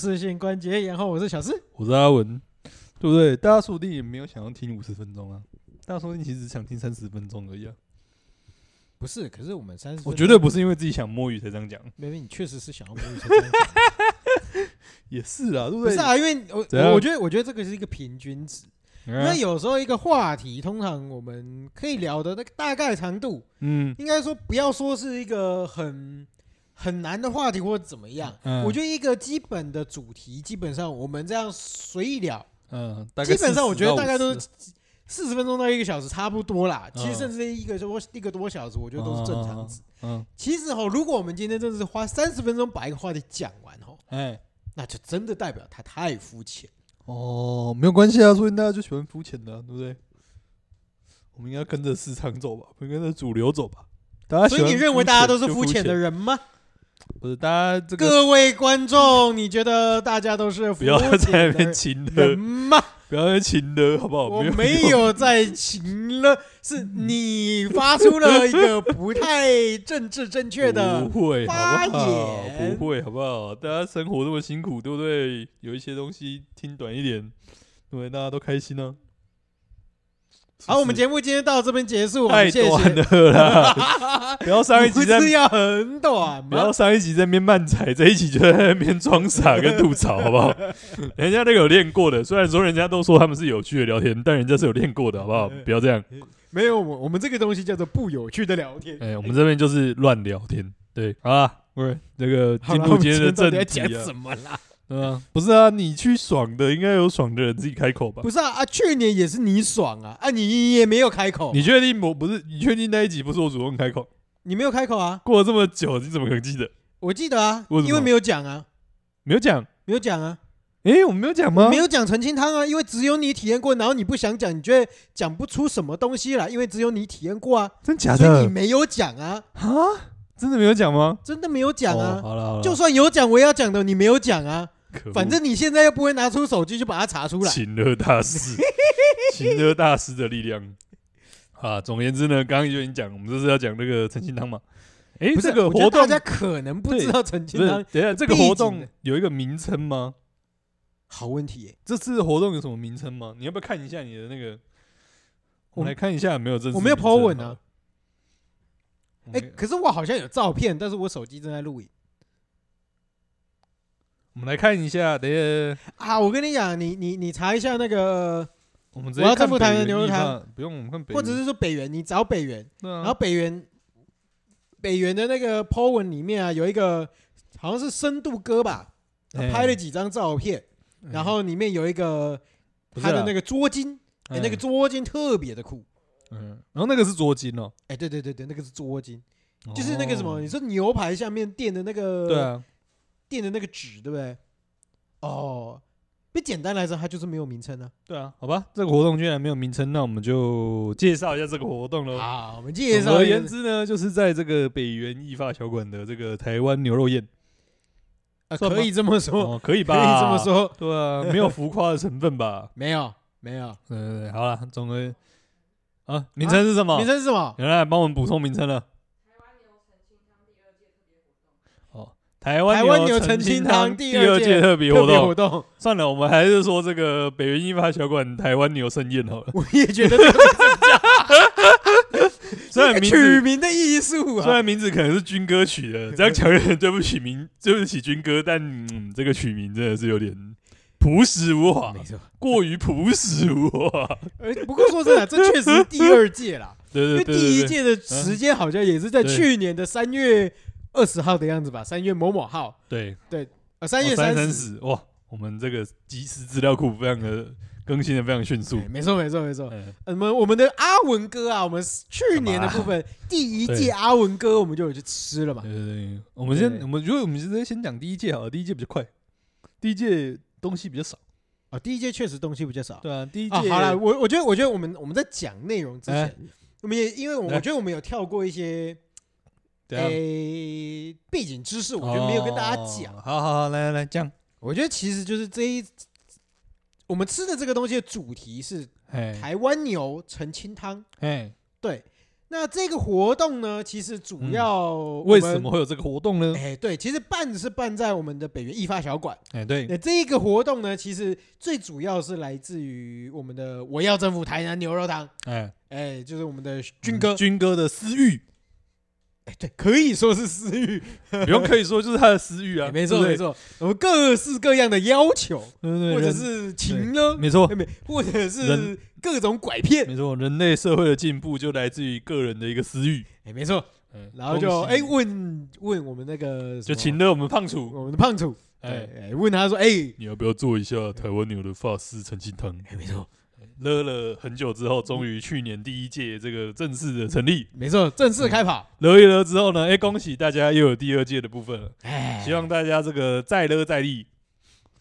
大家好，我们是风湿性关节炎后，我是小四，我是阿文，对不对？大家说不定也没有想要听五十分钟啊，大家说不定其实想听三十分钟而已啊。不是，可是我们三十，我绝对不是因为自己想摸鱼才这样讲。妹妹，你确实是想要摸鱼才这样讲。也是啊，对不对？不是啊，因为我样我觉得，我觉得这个是一个平均值。那、嗯、有时候一个话题，通常我们可以聊的那个大概长度，嗯，应该说不要说是一个很。很难的话题或者怎么样，嗯、我觉得一个基本的主题，基本上我们这样随意聊，嗯，基本上我觉得大概都四十分钟到一个小时差不多啦。嗯、其实甚至一个多一个多小时，我觉得都是正常值。嗯，嗯其实哈，如果我们今天真的是花三十分钟把一个话题讲完哈，哎，那就真的代表他太肤浅。哦，没有关系啊，所以大家就喜欢肤浅的，对不对？我们应该跟着市场走吧，不跟着主流走吧。大家所以你认为大家都是肤浅的人吗？不是，大家这个各位观众，你觉得大家都是不要在那边情勒吗？不要再情勒，好不好？我没有在情了，是你发出了一个不太政治正确的发言，不会，好不好？大家生活这么辛苦，对不对？有一些东西听短一点，对，大家都开心呢。好，我们节目今天到这边结束，太短了啦！不要上一集在要很短，不要上一集在那边漫才，这一集就在那边装傻跟吐槽，好不好？人家那个有练过的，虽然说人家都说他们是有趣的聊天，但人家是有练过的，好不好？不要这样。没有我，我们这个东西叫做不有趣的聊天。哎，我们这边就是乱聊天。对，好啊，不是这个进入今天的正题么啦？嗯，不是啊，你去爽的，应该有爽的人自己开口吧？不是啊，啊，去年也是你爽啊，啊，你也没有开口。你确定我不是？你确定那一集不是我主动开口？你没有开口啊？过了这么久，你怎么可能记得？我记得啊，为因为没有讲啊，没有讲，没有讲啊。诶、欸，我们没有讲吗？没有讲澄清汤啊，因为只有你体验过，然后你不想讲，你觉得讲不出什么东西来，因为只有你体验过啊，真假的？所以你没有讲啊？啊？真的没有讲吗？真的没有讲啊？哦、好了好了，就算有讲，我也要讲的，你没有讲啊？反正你现在又不会拿出手机去把它查出来。情勒大师，情勒大师的力量啊！总而言之呢，刚刚就已经讲，我们这是要讲那个陈清汤嘛？哎、欸，这个活动大家可能不知道陈清汤。等一下，这个活动有一个名称吗？好问题、欸，这次活动有什么名称吗？你要不要看一下你的那个？我们来看一下有没有正式。我没有 po 文啊。哎、欸，可是我好像有照片，但是我手机正在录影。我们来看一下，等一下啊！我跟你讲，你你你查一下那个，我们我要看不台的牛肉汤，不用我们看北，或者是说北元，你找北元，然后北元北元的那个 po 文里面啊，有一个好像是深度哥吧，他拍了几张照片，然后里面有一个他的那个桌巾，哎，那个桌巾特别的酷，嗯，然后那个是桌巾哦，哎，对对对对，那个是桌巾，就是那个什么，你说牛排下面垫的那个，对啊。垫的那个纸，对不对？哦，不简单来说，它就是没有名称呢。对啊，好吧，这个活动居然没有名称，那我们就介绍一下这个活动喽。好，我们介绍。总而言之呢，就是在这个北元义发小馆的这个台湾牛肉宴，啊，可以这么说，可以吧？可以这么说，对啊，没有浮夸的成分吧？没有，没有。对对对，好了，总而啊，名称是什么？名称是什么？有人来帮我们补充名称了。台湾牛澄清汤第二届特别活动，算了，我们还是说这个北元义发小馆台湾牛盛宴好了。我也觉得这个 虽然取名的艺术啊，虽然名字可能是军歌取的，这样讲有点对不起名，对不起军歌，但嗯，这个取名真的是有点朴实无华，没错，过于朴实无华。不过说真的，这确实是第二届啦，对对对，因为第一届的时间好像也是在去年的三月。二十号的样子吧，三月某某号。对对，呃，三月三十。哇，我们这个即时资料库非常的更新的非常迅速。没错没错没错。我们我们的阿文哥啊，我们去年的部分第一届阿文哥，我们就有去吃了嘛。对对对，我们先我们如果我们直接先讲第一届好了，第一届比较快，第一届东西比较少啊。第一届确实东西比较少。对啊，第一届好了，我我觉得我觉得我们我们在讲内容之前，我们也因为我觉得我们有跳过一些。诶、欸，背景知识我觉得没有跟大家讲。哦。好好好，来来来讲。我觉得其实就是这一，我们吃的这个东西的主题是台湾牛澄清汤。哎，对。那这个活动呢，其实主要、嗯、为什么会有这个活动呢？哎，对，其实办是办在我们的北园艺发小馆。哎，对，那这一个活动呢，其实最主要是来自于我们的我要征服台南牛肉汤。哎，哎，就是我们的军哥，军哥的私欲。哎，对，可以说是私欲，不用可以说就是他的私欲啊。没错，没错，我们各式各样的要求，或者是情呢，没错，没或者是。各种拐骗，没错，人类社会的进步就来自于个人的一个私欲，哎，没错，嗯，然后就哎问问我们那个，就请了我们胖楚，我们的胖楚，哎。哎，问他说，哎，你要不要做一下台湾牛的发丝澄清汤？哎，没错，勒了很久之后，终于去年第一届这个正式的成立，没错，正式开跑，勒一勒之后呢，哎，恭喜大家又有第二届的部分了，哎，希望大家这个再勒再立。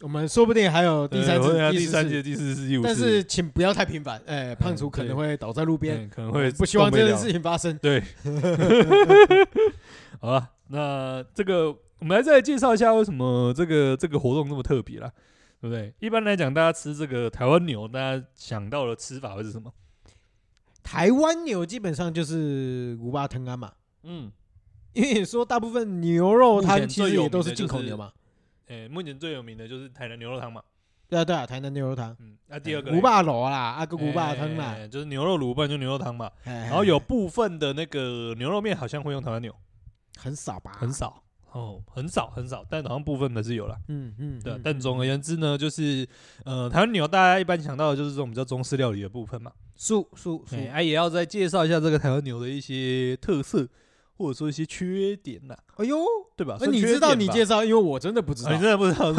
我们说不定还有第三届、第三届、第四次、第五次，但是请不要太频繁。哎，胖厨可能会倒在路边，可能会不希望这件事情发生。对，好了，那这个我们来再介绍一下为什么这个这个活动这么特别啦，对不对？一般来讲，大家吃这个台湾牛，大家想到的吃法会是什么？台湾牛基本上就是五八汤啊嘛，嗯，因为说大部分牛肉汤其实也都是进口牛嘛。诶，目前最有名的就是台南牛肉汤嘛。对啊，对啊，台南牛肉汤。嗯，那第二个牛肉炉啦，啊个牛肉汤啦，就是牛肉卤，不然就牛肉汤嘛。然后有部分的那个牛肉面好像会用台湾牛，很少吧？很少哦，很少很少，但好像部分的是有了。嗯嗯，对。但总而言之呢，就是呃，台湾牛大家一般想到的就是这种比较中式料理的部分嘛。素素素，哎，也要再介绍一下这个台湾牛的一些特色。或者说一些缺点呐，哎呦，对吧？那你知道你介绍，因为我真的不知道，你真的不知道，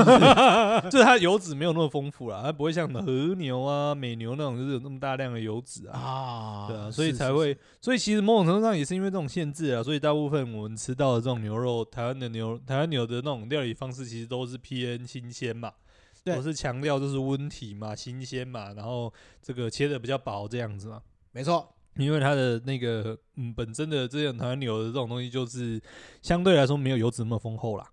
就是它油脂没有那么丰富啦，它不会像和牛啊、美牛那种，就是有那么大量的油脂啊，啊，对啊，所以才会，所以其实某种程度上也是因为这种限制啊，所以大部分我们吃到的这种牛肉，台湾的牛，台湾牛的那种料理方式，其实都是偏新鲜嘛，我是强调就是温体嘛、新鲜嘛，然后这个切的比较薄这样子嘛，没错。因为它的那个嗯，本身的这种台湾牛的这种东西，就是相对来说没有油脂那么丰厚啦。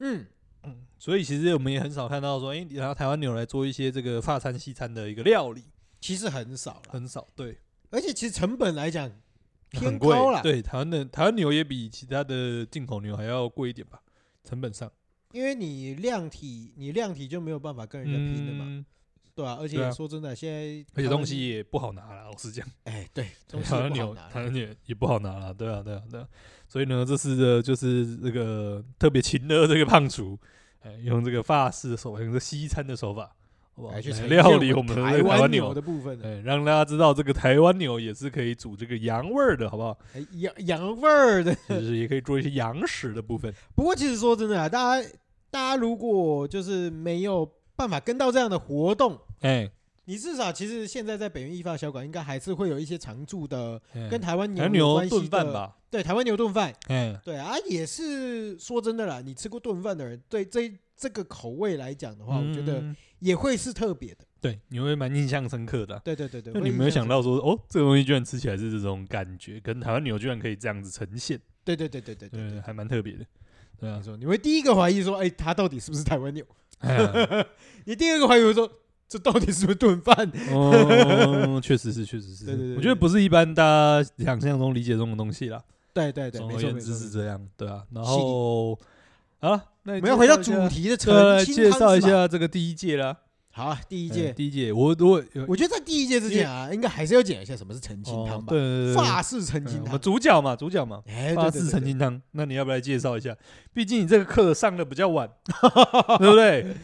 嗯嗯，所以其实我们也很少看到说，哎，拿台湾牛来做一些这个法餐西餐的一个料理，其实很少了，很少。对，而且其实成本来讲偏高了。对，台湾的台湾牛也比其他的进口牛还要贵一点吧，成本上。因为你量体，你量体就没有办法跟人家拼的嘛。嗯对啊，而且说真的，现在而且东西也不好拿了，老实讲。哎，对，台湾牛，台湾牛也不好拿了，对啊，对啊，对啊。所以呢，这次的就是这个特别勤的这个胖厨，哎，用这个法式的手法，用这个西餐的手法，好不好？来料理我们的台湾牛的部分，哎，让大家知道这个台湾牛也是可以煮这个羊味儿的，好不好？羊羊味儿的，就是也可以做一些羊食的部分。不过，其实说真的啊，大家大家如果就是没有办法跟到这样的活动。哎，欸、你至少其实现在在北园一发小馆，应该还是会有一些常驻的跟台湾牛有关系的，吧？对，台湾牛炖饭，嗯，对啊，也是说真的啦，你吃过炖饭的人，对这这个口味来讲的话，我觉得也会是特别的，对，你会蛮印象深刻的，对对对对，你没有想到说，哦，这个东西居然吃起来是这种感觉，跟台湾牛居然可以这样子呈现，对对对对对对，还蛮特别的，对啊，说你会第一个怀疑说，哎，它到底是不是台湾牛？你第二个怀疑会说。这到底是不是炖饭？哦，确实是，确实是。对对对，我觉得不是一般大家想象中理解中的东西啦。对对对，总而言之是这样，对啊。然后啊，那我们要回到主题的澄 清汤，介绍一下这个第一届啦。好啊，第一届，第一届，我我我觉得在第一届之前啊，应该还是要讲一下什么是澄清汤吧。对对对，法式澄清汤，主角嘛，主角嘛，法式澄清汤。那你要不要来介绍一下？毕竟你这个课上的比较晚，对不对？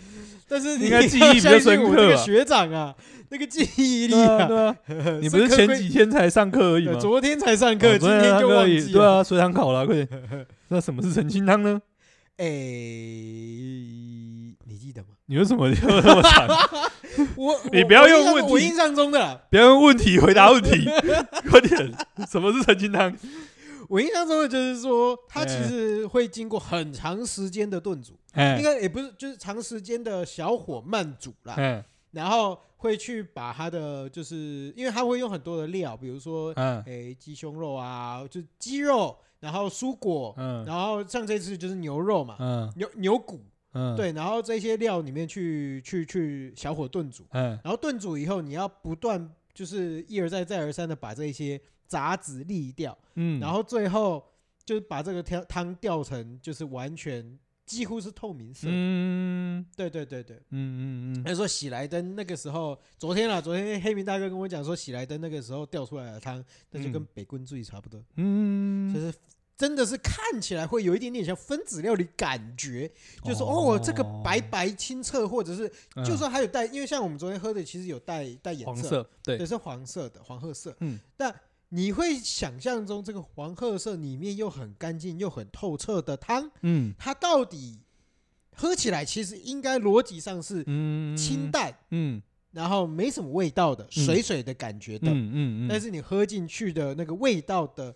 但是你应该记忆比较 深刻，这个学长啊，那个记忆力啊，对啊，你不是前几天才上课而已吗？昨天才上课，今天就忘记。对啊，随堂考了，快点。那什么是澄清汤呢？哎，你记得吗？你为什么要那么惨？我你不要用问题，我印象中的，不要用问题回答问题，快点。什么是澄清汤？我印象中的就是说，它其实会经过很长时间的炖煮，应该也不是，就是长时间的小火慢煮啦。然后会去把它的，就是因为它会用很多的料，比如说，诶，鸡胸肉啊，就鸡肉，然后蔬果，然后像这次就是牛肉嘛，牛牛骨，对，然后这些料里面去去去小火炖煮，然后炖煮以后，你要不断就是一而再再而三的把这些。杂质沥掉，嗯，然后最后就是把这个汤汤调成就是完全几乎是透明色，嗯，对对对对，嗯嗯嗯。他说喜来登那个时候，昨天啊，昨天黑明大哥跟我讲说，喜来登那个时候调出来的汤，那就跟北棍醉差不多，嗯，就是。真的是看起来会有一点点像分子料理感觉，就是哦，这个白白清澈，或者是就算还有带，因为像我们昨天喝的其实有带带颜色，对，也是黄色的黄褐色，嗯，但你会想象中这个黄褐色里面又很干净又很透彻的汤，嗯，它到底喝起来其实应该逻辑上是清淡，嗯，然后没什么味道的水水的感觉的，嗯嗯，但是你喝进去的那个味道的。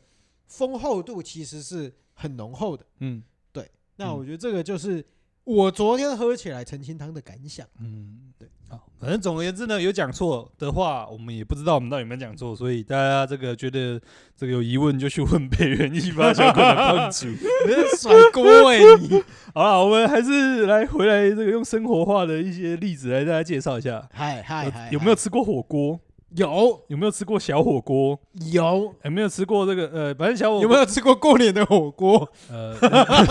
丰厚度其实是很浓厚的，嗯，对。那我觉得这个就是我昨天喝起来澄清汤的感想，嗯，对。好，反正总而言之呢，有讲错的话，我们也不知道我们到底有没有讲错，所以大家这个觉得这个有疑问就去问北元一发小馆的帮主，甩锅哎你。好了，我们还是来回来这个用生活化的一些例子来大家介绍一下。嗨嗨嗨，有没有吃过火锅？有，有没有吃过小火锅？有，有没有吃过这个？呃，反正小火锅有没有吃过过年的火锅？呃，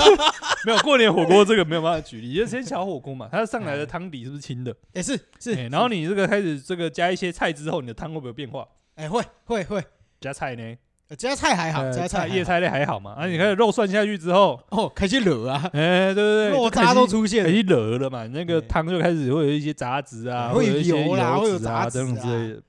没有过年火锅这个没有办法举例，就先小火锅嘛，它上来的汤底是不是清的？也是是，然后你这个开始这个加一些菜之后，你的汤会不会有变化？哎，会会会。加菜呢？加菜还好，加菜叶菜类还好嘛？啊，你开始肉涮下去之后，哦，开始惹啊！哎，对对对，肉渣都出现，开始惹了嘛？那个汤就开始会有一些杂质啊，会有油啦，会有杂质等等之类的。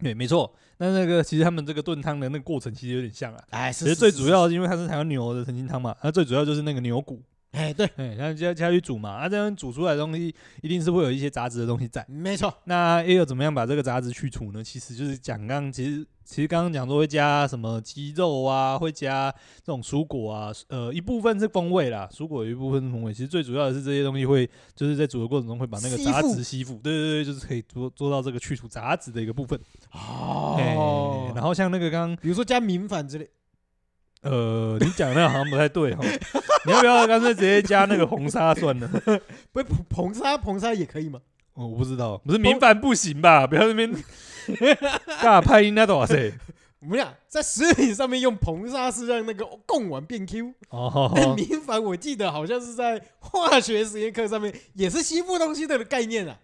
对，没错。那那个其实他们这个炖汤的那个过程其实有点像啊。哎，其实最主要因为它是台湾牛的澄清汤嘛，它最主要就是那个牛骨。哎，对，哎，然后加加去煮嘛，啊，这样煮出来的东西一定是会有一些杂质的东西在。没错。那要怎么样把这个杂质去除呢？其实就是讲刚刚其实其实刚刚讲说会加什么鸡肉啊，会加这种蔬果啊，呃，一部分是风味啦，蔬果有一部分是风味。其实最主要的是这些东西会就是在煮的过程中会把那个杂质吸附，对对对，就是可以做做到这个去除杂质的一个部分。哦。然后像那个刚刚比如说加明粉之类。呃，你讲那个好像不太对哈，你要不要干脆直接加那个红砂算了？不是硼砂，硼砂也可以吗？哦，我不知道，不是明矾不行吧？不要那边 大拍音那多少岁？我们俩在食品上面用硼砂是让那个贡丸变 Q 哦，但明矾我记得好像是在化学实验课上面也是吸附东西的概念啊。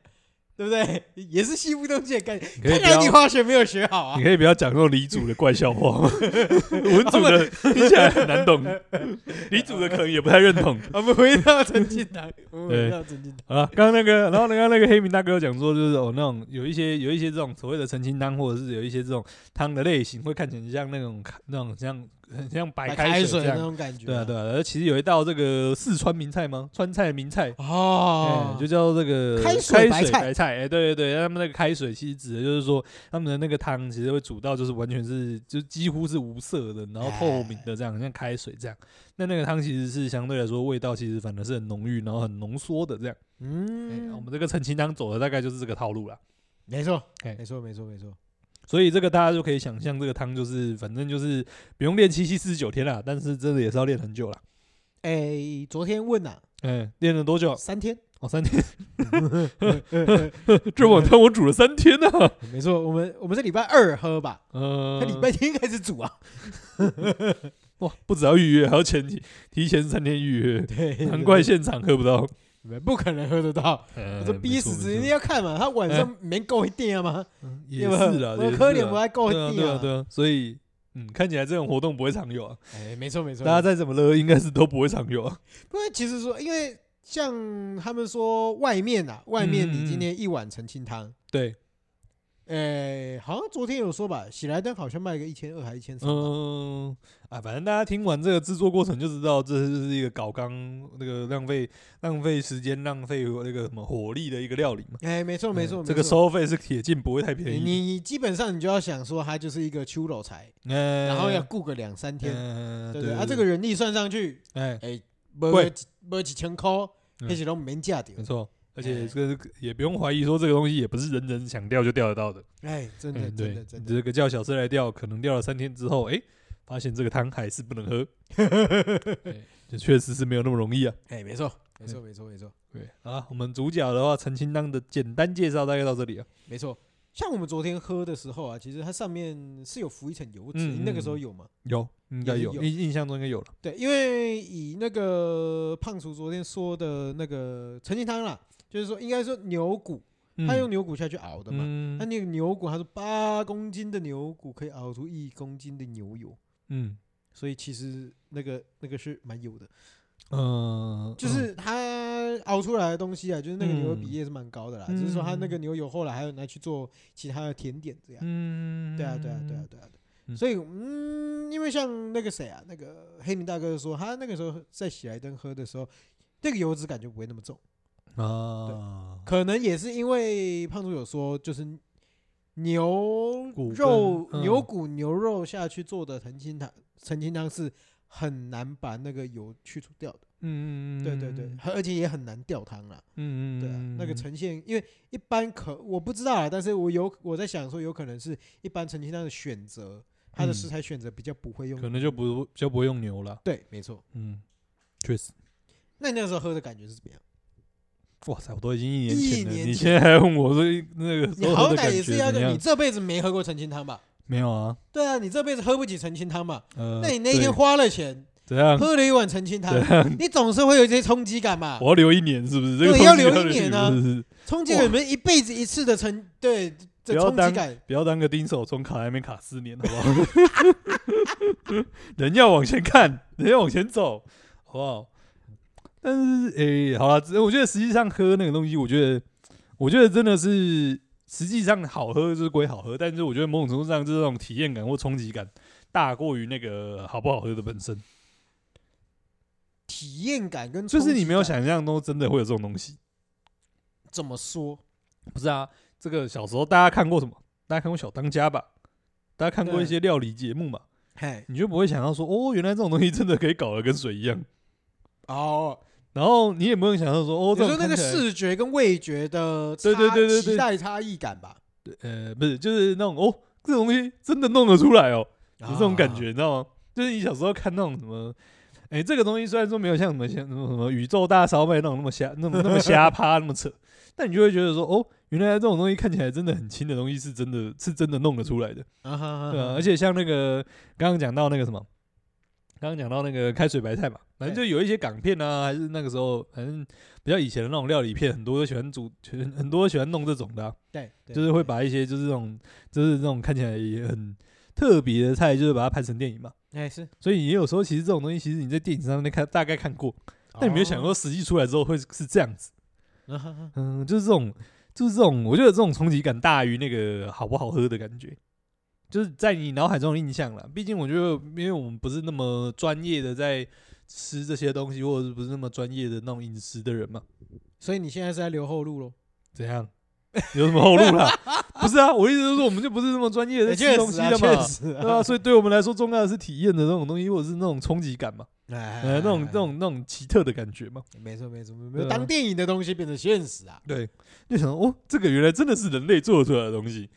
对不对？也是吸附东西的概念。看来你化学没有学好啊！你可以不要讲那种李组的怪笑话吗？文组的听起来很难懂，李组的可能也不太认同。我们回到澄清汤，回到澄清汤。好了，刚刚那个，然后刚刚那个黑名大哥讲说，就是哦，那种有一些有一些这种所谓的澄清汤，或者是有一些这种汤的类型，会看起来像那种那种像。很像白开水这样，那种感觉，对啊，对啊。而其实有一道这个四川名菜吗？川菜名菜哦，就叫这个开水白菜。哎，对对对，他们那个开水其实指的就是说，他们的那个汤其实会煮到就是完全是就几乎是无色的，然后透明的这样，像开水这样。那那个汤其实是相对来说味道其实反而是很浓郁，然后很浓缩的这样。嗯，我们这个澄清汤走的大概就是这个套路了。没错，没错，没错，没错。所以这个大家就可以想象，这个汤就是反正就是不用练七七四十九天了，但是真的也是要练很久了。哎，昨天问呐，哎，练了多久？三天哦，三天。这碗汤我煮了三天呢。没错，我们我们是礼拜二喝吧？嗯，他礼拜天开始煮啊。哇，不只要预约，还要前提提前三天预约。对，难怪现场喝不到。不可能喝得到，我说逼死！一定要看嘛，他晚上没够一点吗？也是啦，我喝点不还够一点啊？对啊，对啊，所以嗯，看起来这种活动不会常有啊。哎，没错没错，大家再怎么乐，应该是都不会常有啊。不过其实说，因为像他们说外面啊，外面你今天一碗澄清汤，对。诶，好像昨天有说吧，喜来登好像卖个一千二还一千三。嗯，啊，反正大家听完这个制作过程就知道，这是一个搞刚那个浪费浪费时间、浪费那个什么火力的一个料理嘛。哎，没错没错，这个收费是铁进不会太便宜。你基本上你就要想说，它就是一个秋老菜，然后要雇个两三天，对不对？啊，这个人力算上去，哎哎，贵贵几千块，那些都没价的。没错。而且这个也不用怀疑，说这个东西也不是人人想钓就钓得到的。哎，真的，真的，真的，这个叫小车来钓，可能钓了三天之后，哎，发现这个汤还是不能喝。这确实是没有那么容易啊。哎，没错，没错，没错，没错。对啊，我们主角的话，澄清汤的简单介绍大概到这里啊。没错。像我们昨天喝的时候啊，其实它上面是有浮一层油脂，你那个时候有吗？有，应该有，印印象中应该有了。对，因为以那个胖厨昨天说的那个澄清汤啦，就是说应该说牛骨，他用牛骨下去熬的嘛，他那个牛骨，他说八公斤的牛骨可以熬出一公斤的牛油，嗯，所以其实那个那个是蛮油的。嗯，就是他熬出来的东西啊，就是那个牛油比例也是蛮高的啦。只是说他那个牛油后来还有拿去做其他的甜点这样。嗯，对啊，对啊，对啊，对啊。所以，嗯，因为像那个谁啊，那个黑名大哥说，他那个时候在喜来登喝的时候，那个油脂感觉不会那么重啊。可能也是因为胖猪有说，就是牛肉、牛骨、牛肉下去做的澄清汤，澄清汤是。很难把那个油去除掉的，嗯嗯嗯，对对对，而且也很难吊汤了，嗯嗯，对啊，那个呈现，因为一般可我不知道啊，但是我有我在想说，有可能是一般澄清汤的选择，它的食材选择比较不会用，可能就不就不会用牛了，对，没错，嗯，确实。那你那个时候喝的感觉是怎么样？哇塞，我都已经一年前了，你现在还问我说那个，你好歹也是要你这辈子没喝过澄清汤吧？没有啊，对啊，你这辈子喝不起澄清汤嘛？那你那天花了钱，怎样喝了一碗澄清汤？你总是会有一些冲击感嘛？我要留一年是不是？对，要留一年呢。冲击感，你们一辈子一次的成，对，这冲击感，不要当个钉手从卡还没卡四年，好不好？人要往前看，人要往前走，好不好？但是，诶，好了，我觉得实际上喝那个东西，我觉得，我觉得真的是。实际上好喝就是归好喝，但是我觉得某种程度上，就是这种体验感或冲击感大过于那个好不好喝的本身。体验感跟就是你没有想象中真的会有这种东西。怎么说？不是啊，这个小时候大家看过什么？大家看过小当家吧？大家看过一些料理节目嘛？嘿，你就不会想到说，哦，原来这种东西真的可以搞得跟水一样。哦。然后你也不用想象说，哦，你说那个视觉跟味觉的差，对对对对，期待差异感吧？对，呃，不是，就是那种哦，这种东西真的弄得出来哦，有这种感觉，你知道吗？就是你小时候看那种什么，哎，这个东西虽然说没有像什么像什么什么宇宙大烧麦那种那么瞎，那么那么瞎趴那么扯，但你就会觉得说，哦，原来这种东西看起来真的很轻的东西，是真的是真的弄得出来的，对啊，而且像那个刚刚讲到那个什么。刚刚讲到那个开水白菜嘛，反正就有一些港片啊，还是那个时候，反正比较以前的那种料理片，很多都喜欢煮，很多喜欢弄这种的、啊。对，就是会把一些就是这种，就是这种看起来也很特别的菜，就是把它拍成电影嘛。哎，是。所以也有时候其实这种东西，其实你在电影上面看大概看过，但你没有想过实际出来之后会是这样子。嗯，就是这种，就是这种，我觉得这种冲击感大于那个好不好喝的感觉。就是在你脑海中的印象了，毕竟我觉得，因为我们不是那么专业的在吃这些东西，或者是不是那么专业的那种饮食的人嘛，所以你现在是在留后路喽？怎样？留什么后路啦？不是啊，我意思就是说，我们就不是那么专业的在吃东西的嘛，对啊，所以对我们来说，重要的是体验的那种东西，或者是那种冲击感嘛，呃，那种那种那种奇特的感觉嘛。没错没错没错，当电影的东西变成现实啊，对，就想说哦，这个原来真的是人类做出来的东西。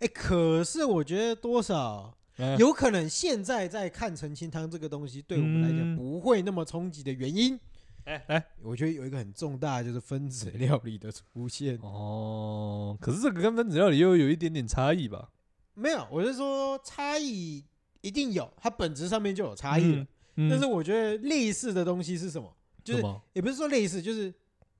哎、欸，可是我觉得多少有可能现在在看澄清汤这个东西，对我们来讲不会那么冲击的原因。哎哎，我觉得有一个很重大，就是分子料理的出现。哦，可是这个跟分子料理又有一点点差异吧？没有，我是说差异一定有，它本质上面就有差异了。嗯嗯、但是我觉得类似的东西是什么？就是也不是说类似，就是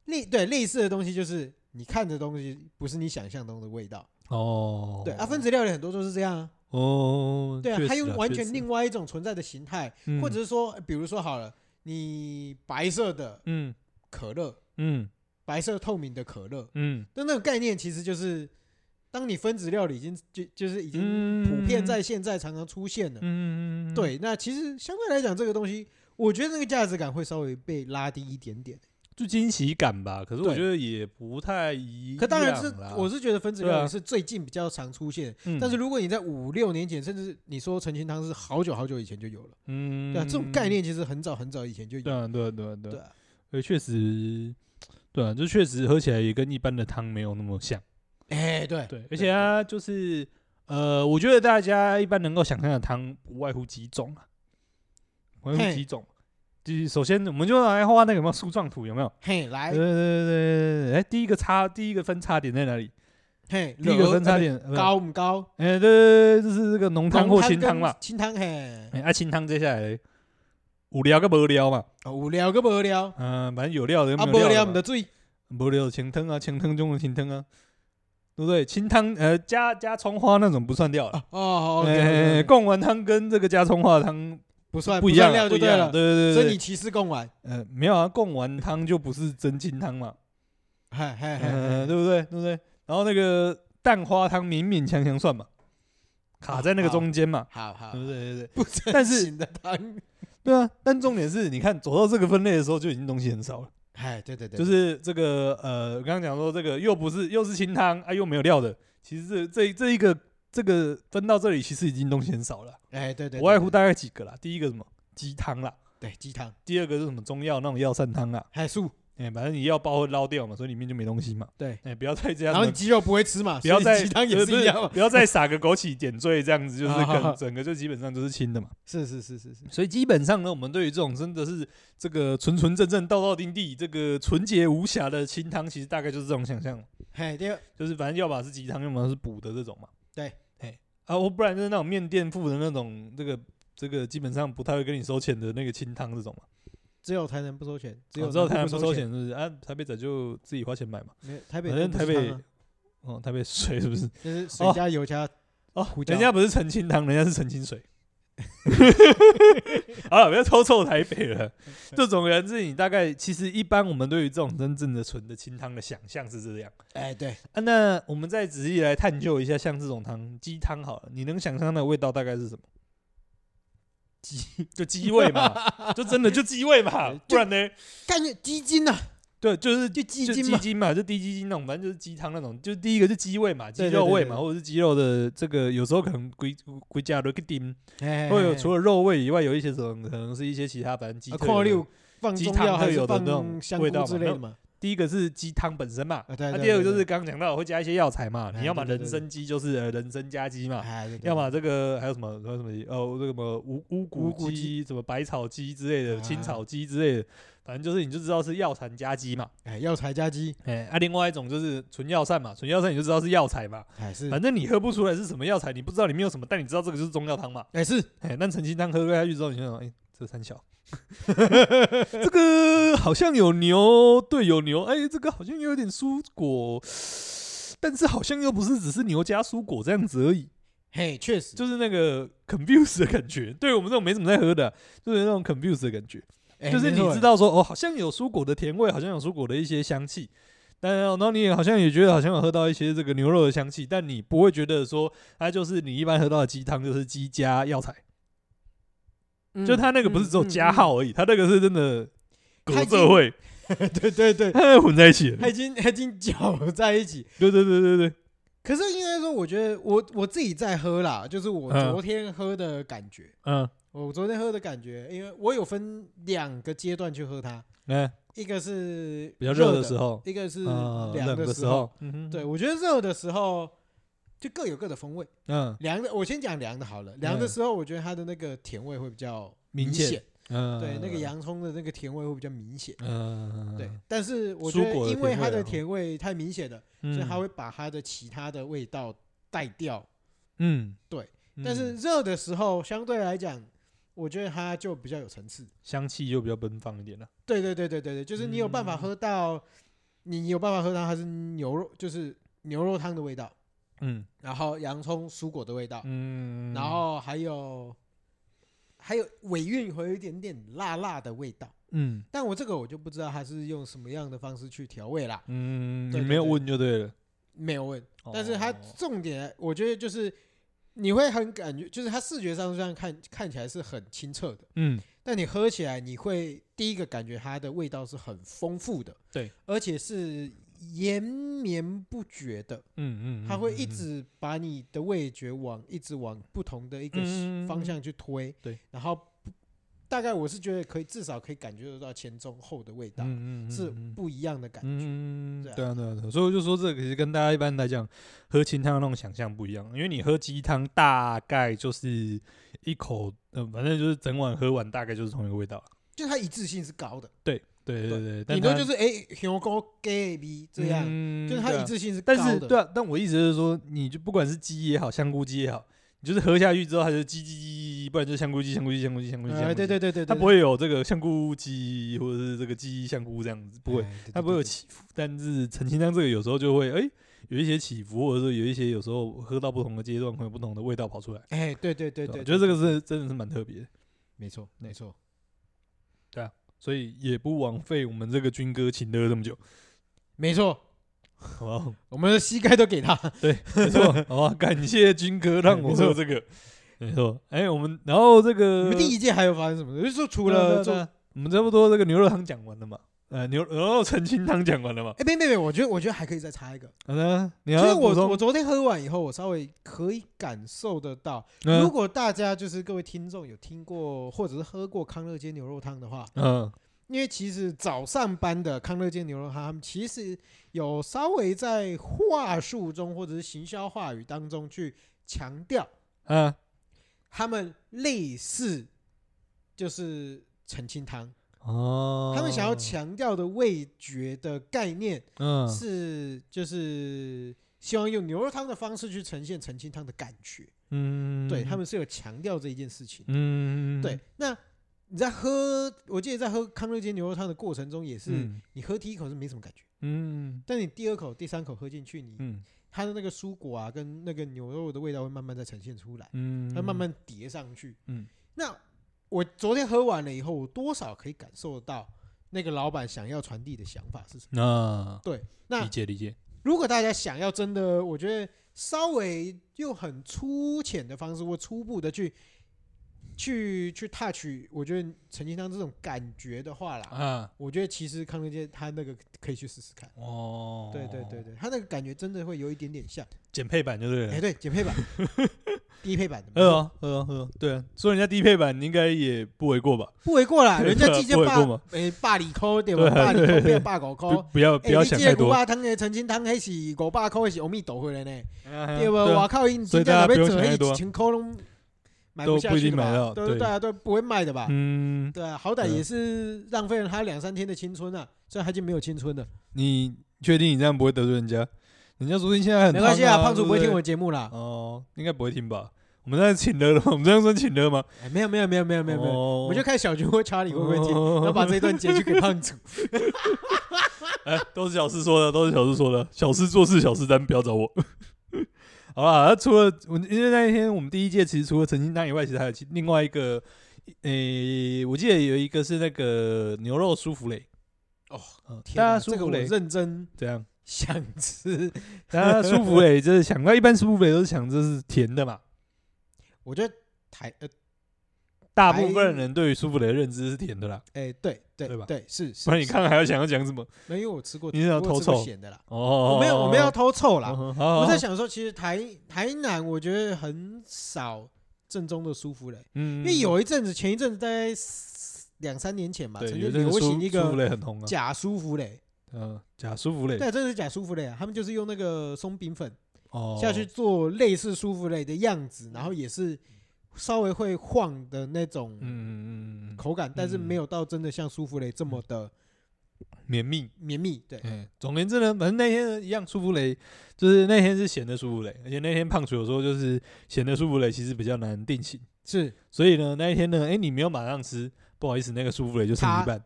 类对类似的东西，就是你看的东西不是你想象中的味道。哦，对啊，分子料理很多都是这样啊。哦，对啊，它用完全另外一种存在的形态，或者是说，比如说好了，你白色的嗯可乐嗯白色透明的可乐嗯，那那个概念其实就是，当你分子料理已经就就是已经普遍在现在常常出现了。嗯，对，那其实相对来讲，这个东西我觉得那个价值感会稍微被拉低一点点。就惊喜感吧，可是我觉得也不太一样。可当然是，我是觉得分子料理是最近比较常出现。啊、但是如果你在五六年前，甚至你说澄清汤是好久好久以前就有了，嗯，对啊，这种概念其实很早很早以前就有。对啊，对啊，对啊，对啊。所以确实，对啊，就确实喝起来也跟一般的汤没有那么像。哎、欸，对对，而且它就是，呃，我觉得大家一般能够想象的汤不外乎几种啊，不外乎几种。首先，我们就来画那个什么树状图，有没有？嘿，来，对对对对对，哎，第一个差，第一个分叉点在哪里？嘿，第一个分叉点高不高？哎，对对对，就是这个浓汤或清汤嘛。清汤嘿，哎，啊清汤接下来有料个无料嘛？有料个无料。嗯，反正有料的。啊，无料唔得水，无料清汤啊，清汤中的清汤啊，对不对？清汤呃加加葱花那种不算掉了。哦，哦。哎，贡丸汤跟这个加葱花汤不算不一样料就对了。对对对。所以你歧视贡丸？呃，没有啊，贡丸汤就不是真清汤嘛。嗨嗨嗨，对不对？对不对？然后那个蛋花汤勉勉强强算嘛，卡在那个中间嘛，好好，对不对？对对，不但是的汤，对啊。但重点是，你看走到这个分类的时候，就已经东西很少了。哎，对对对，就是这个呃，刚刚讲说这个又不是又是清汤啊，又没有料的。其实这这这一个这个分到这里，其实已经东西很少了。哎，对对，无外乎大概几个啦。第一个什么鸡汤啦，对鸡汤。第二个是什么中药那种药膳汤啊，海素。哎，反正你要包会捞掉嘛，所以里面就没东西嘛。对，哎，不要再这样。然后你鸡肉不会吃嘛，不要再鸡汤也是一样，不要再撒个枸杞点缀这样子，就是整整个就基本上都是清的嘛。是是是是是。所以基本上呢，我们对于这种真的是这个纯纯正正、道道丁地、这个纯洁无瑕的清汤，其实大概就是这种想象。嘿，对，就是反正要么是鸡汤，要么是补的这种嘛。对，嘿，啊，我不然就是那种面店付的那种，这个这个基本上不太会跟你收钱的那个清汤这种嘛。只有台南不收钱，只有台南不收钱，是不是？啊，台北仔就自己花钱买嘛。没台北反正台北，哦，台北水是不是？就是水加油加哦，人家不是澄清汤，人家是澄清水。好了，不要抽臭台北了。这种人是你大概其实一般我们对于这种真正的纯的清汤的想象是这样。哎，对啊，那我们再仔细来探究一下，像这种汤鸡汤好了，你能想象的味道大概是什么？鸡 就鸡味嘛，就真的就鸡味嘛，不然呢？感觉鸡精呐，对，就是就鸡精鸡精嘛，就低鸡精那种，反正就是鸡汤那种。就第一个是鸡味嘛，鸡肉味嘛，或者是鸡肉的这个，有时候可能归归加了个丁，会有除了肉味以外，有一些什么可能是一些其他，反正鸡鸡汤特有的那种味道嘛。第一个是鸡汤本身嘛，那第二个就是刚刚讲到会加一些药材嘛，你要么人参鸡就是人参加鸡嘛，要么这个还有什么还有什么哦，这个什么乌乌骨鸡，什么百草鸡之类的，青草鸡之类的，反正就是你就知道是药材加鸡嘛，哎，药材加鸡，哎，啊，另外一种就是纯药膳嘛，纯药膳你就知道是药材嘛，哎是反正你喝不出来是什么药材，你不知道里面有什么，但你知道这个就是中药汤嘛，哎是，哎，那澄清汤喝下去之后，你就想，哎，这三小。这个好像有牛，对，有牛。哎，这个好像有点蔬果，但是好像又不是只是牛加蔬果这样子而已。嘿，确实，就是那个 confuse 的感觉。对我们这种没怎么在喝的，就是那种 confuse 的感觉。就是你知道说，哦，好像有蔬果的甜味，好像有蔬果的一些香气，但然后你也好像也觉得好像有喝到一些这个牛肉的香气，但你不会觉得说，它就是你一般喝到的鸡汤就是鸡加药材。就他那个不是只有加号而已，他那个是真的狗社会，对对对，它 混在一起，他已经他已经搅在一起，对对对对对。可是应该说，我觉得我我自己在喝啦，就是我昨天喝的感觉，嗯，我昨天喝的感觉，因为我有分两个阶段去喝它，嗯，一个是比较热的时候，一个是凉的时候，嗯，对我觉得热的时候。就各有各的风味。嗯，凉的我先讲凉的好了。凉的时候，我觉得它的那个甜味会比较明显。嗯，对，那个洋葱的那个甜味会比较明显。嗯，对。但是我觉得，因为它的甜味太明显了，所以它会把它的其他的味道带掉。嗯，对。但是热的时候，相对来讲，我觉得它就比较有层次，香气就比较奔放一点了。对对对对对对，就是你有办法喝到，你有办法喝到它是牛肉，就是牛肉汤的味道。嗯，然后洋葱蔬果的味道，嗯，然后还有还有尾韵会有一点点辣辣的味道，嗯，但我这个我就不知道它是用什么样的方式去调味啦，嗯，你没有问就对了，没有问，但是它重点我觉得就是你会很感觉，就是它视觉上虽然看看起来是很清澈的，嗯，但你喝起来你会第一个感觉它的味道是很丰富的，对，而且是。延绵不绝的，嗯嗯，它会一直把你的味觉往一直往不同的一个方向去推，对，然后大概我是觉得可以至少可以感觉得到前中后的味道，嗯嗯，是不一样的感觉，嗯，对啊。对啊对，所以我就说这个其实跟大家一般来讲喝清汤的那种想象不一样，因为你喝鸡汤大概就是一口，嗯，反正就是整碗喝完大概就是同一个味道，就它一致性是高的，对。对对对，顶多就是哎，香菇鸡味这样，就是它一致性是高的。但是对啊，但我意思是说，你就不管是鸡也好，香菇鸡也好，你就是喝下去之后，它就叽叽叽叽，不然就是香菇鸡、香菇鸡、香菇鸡、香菇鸡。对对对对，它不会有这个香菇鸡或者是这个鸡香菇这样子，不会，它不会有起伏。但是陈清香这个有时候就会哎。有一些起伏，或者说有一些有时候喝到不同的阶段会有不同的味道跑出来。哎，对对对对，我觉得这个是真的是蛮特别的。没错没错，对啊，所以也不枉费我们这个军哥请了这么久。没错，好吧，我们的膝盖都给他。对，没错，好吧，感谢军哥让我做这个。没错，哎，我们然后这个，你们第一届还有发生什么？就是除了我们差不多这个牛肉汤讲完了嘛。呃，牛肉澄清汤讲完了吗？哎，别别别，我觉得我觉得还可以再插一个。好的，其实我我昨天喝完以后，我稍微可以感受得到，如果大家就是各位听众有听过或者是喝过康乐街牛肉汤的话，嗯，因为其实早上班的康乐街牛肉汤，他们其实有稍微在话术中或者是行销话语当中去强调，嗯，他们类似就是澄清汤。哦，他们想要强调的味觉的概念，嗯，是就是希望用牛肉汤的方式去呈现澄清汤的感觉，嗯，对，他们是有强调这一件事情，嗯，对。那你在喝，我记得在喝康乐街牛肉汤的过程中，也是你喝第一口是没什么感觉，嗯，但你第二口、第三口喝进去，你，它的那个蔬果啊，跟那个牛肉的味道会慢慢的呈现出来，嗯，它慢慢叠上去，嗯，那。我昨天喝完了以后，我多少可以感受到那个老板想要传递的想法是什么？啊，对，那理解理解。如果大家想要真的，我觉得稍微用很粗浅的方式或初步的去。去去 touch，我觉得陈金汤这种感觉的话啦，啊，我觉得其实康乐街他那个可以去试试看。哦，对对对对，他那个感觉真的会有一点点像减配版，就对了。哎，对，减配版，低配版的。喝啊喝啊喝，对啊，说人家低配版，你应该也不为过吧？不为过啦，人家直接霸，诶，霸里抠对吧？霸里抠变霸狗抠，不要不要想太多。古巴汤的澄清汤还是五百块，还是欧米斗回来呢？对吧？我靠，因真正要做一千块拢。买不下去的吧？都大家都不会卖的吧？嗯，对啊，好歹也是浪费了他两三天的青春啊！虽然他已经没有青春了。你确定你这样不会得罪人家？人家说不定现在很没关系啊，胖主不会听我节目啦。哦，应该不会听吧？我们在请了，我们这样算请了吗？没有没有没有没有没有没有，我们就看小军或查理会不会听，然后把这段截去给胖主。哎，都是小事说的，都是小事说的，小事做事小事单，不要找我。好了，那除了我，因为那一天我们第一届其实除了陈清丹以外，其实还有另外一个，诶、欸，我记得有一个是那个牛肉舒芙蕾。哦，大家舒芙蕾认真这样想吃，大家舒芙蕾就是想到一般舒芙蕾都是想这是甜的嘛。我觉得台呃。大部分人对于舒芙蕾的认知是甜的啦。哎，对对对吧？对是。不然你看还要想要讲什么？没有，我吃过。你是要偷臭咸的啦？哦，我没有，我没有偷臭啦。我在想说，其实台台南我觉得很少正宗的舒芙蕾。嗯。因为有一阵子，前一阵子大概两三年前吧，曾经流行一个假舒芙蕾。嗯，假舒芙蕾。对，这是假舒芙蕾啊！他们就是用那个松饼粉下去做类似舒芙蕾的样子，然后也是。稍微会晃的那种嗯嗯嗯口感，但是没有到真的像舒芙蕾这么的绵密。绵密。对，总而言之呢，反正那天一样舒芙蕾，就是那天是咸的舒芙蕾，而且那天胖楚有说，就是咸的舒芙蕾其实比较难定型，是，所以呢那一天呢，哎，你没有马上吃，不好意思，那个舒芙蕾就剩一半，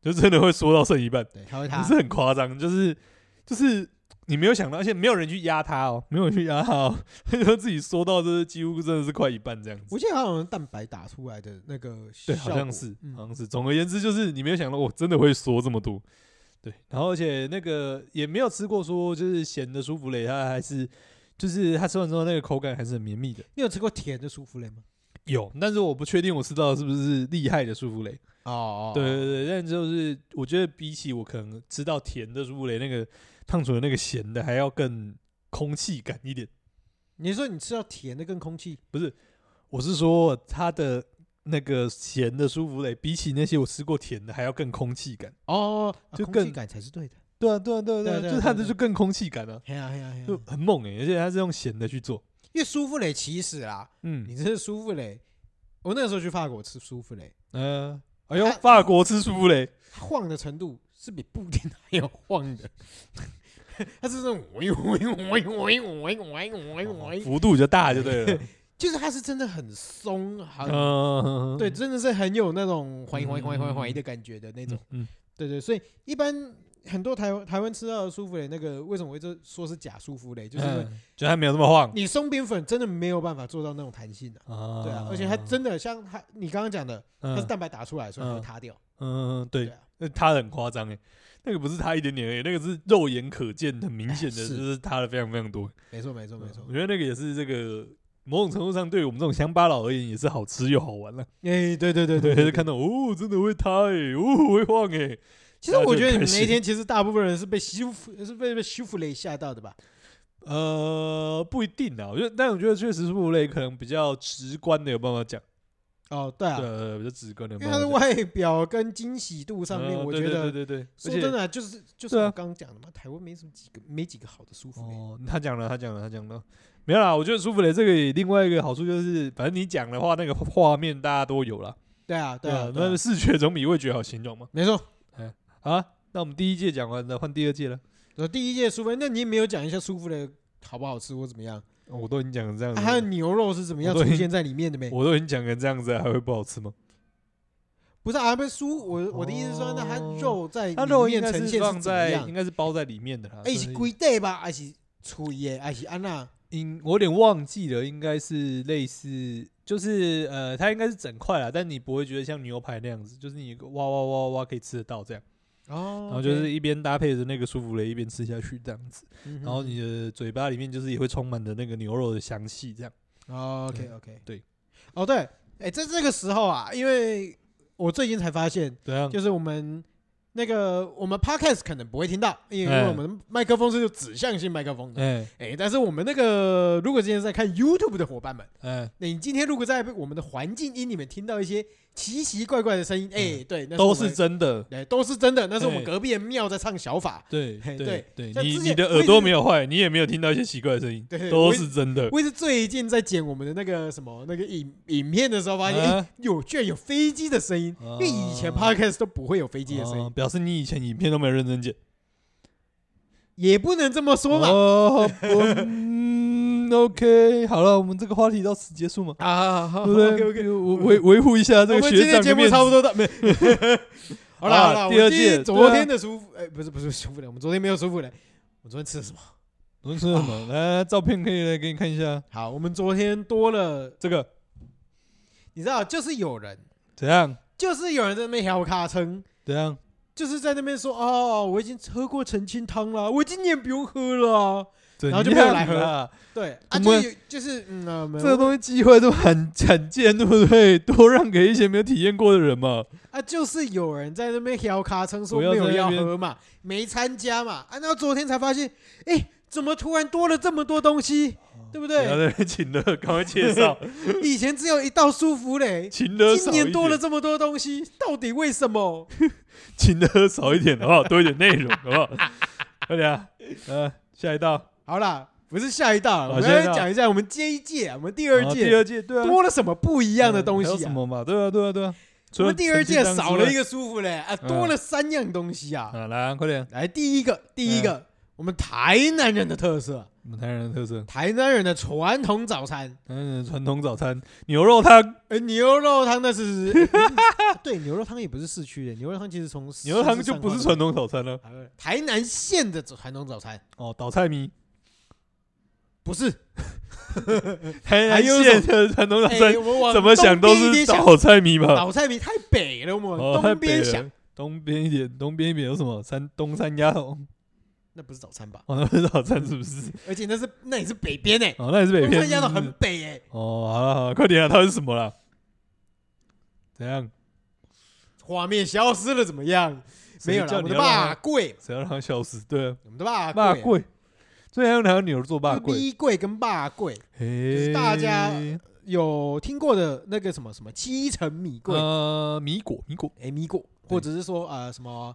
就真的会缩到剩一半，对，它是很夸张，就是就是。你没有想到，而且没有人去压它哦，没有人去压它哦，他说自己缩到这几乎真的是快一半这样子。我记得好像蛋白打出来的那个，对，好像是，好像是。总而言之，就是你没有想到，我真的会缩这么多。对，然后而且那个也没有吃过说就是咸的舒芙蕾，它还是就是它吃完之后那个口感还是很绵密的。你有吃过甜的舒芙蕾吗？有，但是我不确定我吃到的是不是厉害的舒芙蕾。哦，对对对，但就是我觉得比起我可能吃到甜的舒芙蕾那个。烫出的那个咸的还要更空气感一点。你说你吃到甜的更空气？不是，我是说它的那个咸的舒芙蕾，比起那些我吃过甜的还要更空气感。哦，就更感才是对的。对啊，对啊，对啊，对啊，就它的就更空气感啊。就很猛哎，而且它是用咸的去做。因为舒芙蕾其实啦，嗯，你这是舒芙蕾。我那个时候去法国吃舒芙蕾，嗯，哎呦，法国吃舒芙蕾。晃的程度是比布丁还要晃的，它是这种幅度就大就对了，就是它是真的很松，很对，真的是很有那种欢欢欢欢欢的感觉的那种，对对，所以一般。很多台湾台湾吃到的舒芙蕾，那个为什么会这说是假舒芙蕾？就是因为觉得它没有那么晃。你松饼粉真的没有办法做到那种弹性的，对啊，而且它真的像它你刚刚讲的，它是蛋白打出来所以会塌掉。嗯，对，那塌的很夸张诶，那个不是塌一点点而已，那个是肉眼可见、很明显的，就是塌的非常非常多。没错，没错，没错。我觉得那个也是这个某种程度上对我们这种乡巴佬而言也是好吃又好玩了。哎，对对对 对，看到哦，真的会塌诶，哦，会晃诶。其实我觉得你们那一天，其实大部分人是被修复是被被舒芙蕾吓到的吧？呃，不一定啊。我觉得，但我觉得确实舒芙蕾可能比较直观的有办法讲。哦，对啊，对，比较直观的。因为它的外表跟惊喜度上面，我觉得，对对对，说真的，就是就是我刚刚讲的嘛，台湾没什么几个，没几个好的舒芙蕾。哦，他讲了，他讲了，他讲了，没有啦。我觉得舒芙蕾这个另外一个好处就是，反正你讲的话，那个画面大家都有了。对啊，对啊，那个视觉总比味觉好形容嘛。没错。哎啊，那我们第一届讲完了，换第二届了。呃，第一届舒芙蕾，那你也没有讲一下舒芙蕾好不好吃或怎么样？我都已经讲成这样子。它的牛肉是怎么样出现在里面的没？我都已经讲成这样子，还会不好吃吗？不是啊，不是舒，我我的意思是说，那它肉在它肉应该是放在，应该是包在里面的。哎，是龟蛋吧？还是脆耶？还是安娜？应我有点忘记了，应该是类似，就是呃，它应该是整块啦，但你不会觉得像牛排那样子，就是你挖挖挖挖可以吃得到这样。哦，然后就是一边搭配着那个舒芙蕾，一边吃下去这样子，然后你的嘴巴里面就是也会充满着那个牛肉的香气，这样。OK OK，对，哦对，哎，在这个时候啊，因为我最近才发现，对啊，就是我们。那个我们 podcast 可能不会听到，因为我们麦克风是有指向性麦克风的。哎哎，但是我们那个如果今天在看 YouTube 的伙伴们，嗯，那你今天如果在我们的环境音里面听到一些奇奇怪怪的声音，哎，对，那都是真的，哎，都是真的，那是我们隔壁的庙在唱小法。对对对，你你的耳朵没有坏，你也没有听到一些奇怪的声音，对，都是真的。我也是最近在剪我们的那个什么那个影影片的时候，发现哎，有居然有飞机的声音，因为以前 podcast 都不会有飞机的声音。表示你以前影片都没有认真剪，也不能这么说嘛。嗯，OK，好了，我们这个话题到此结束嘛。啊，好，对不对？维维护一下这个学长。节目差不多到，没。好了好了，第二届昨天的舒服，哎，不是不是舒服的，我们昨天没有舒服的。我昨天吃了什么？昨天吃了什么？来，照片可以来给你看一下。好，我们昨天多了这个，你知道，就是有人怎样？就是有人在那边调卡称，怎样？就是在那边说哦，我已经喝过澄清汤了，我今年不用喝了，然后就没有来喝。对，啊，就就是嗯，这个东西机会都很 罕见，对不对？多让给一些没有体验过的人嘛。啊，就是有人在那边调卡称说没有要喝嘛，没参加嘛。啊，那昨天才发现，哎，怎么突然多了这么多东西？对不对？然后在那边请乐，赶快介绍。以前只有一道舒服嘞，请乐今年多了这么多东西，到底为什么？请乐少一点好不好？多一点内容好不好？快点啊！呃，下一道。好啦，不是下一道，我先讲一下我们这一届，我们第二届，第二届对啊，多了什么不一样的东西啊？什么嘛？对啊，对啊，对啊。我们第二届少了一个舒服嘞啊，多了三样东西啊。来，快点，来第一个，第一个，我们台南人的特色。我们台南人的特色，台南人的传统早餐，嗯，传统早餐牛肉汤，哎，牛肉汤那是，对，牛肉汤也不是市区的，牛肉汤其实从牛肉汤就不是传统早餐了，台南县的传统早餐，哦，倒菜米，不是，台南县的传统早餐，怎么想都是倒菜米嘛。老菜米太北了，我们东边想，东边一点，东边一点有什么？山东山鸭头。那不是早餐吧？哦，那不是早餐，是不是？而且那是那也是北边诶。哦，那也是北边。压到很北哎。哦，好了好了，快点啊！它是什么了？怎样？画面消失了，怎么样？没有了。我们的霸贵，谁要让它消失？对啊，我们的霸霸贵。最近还有两个牛做霸贵。米贵跟霸贵，就是大家有听过的那个什么什么七层米贵？呃，米果米果，哎，米果，或者是说呃什么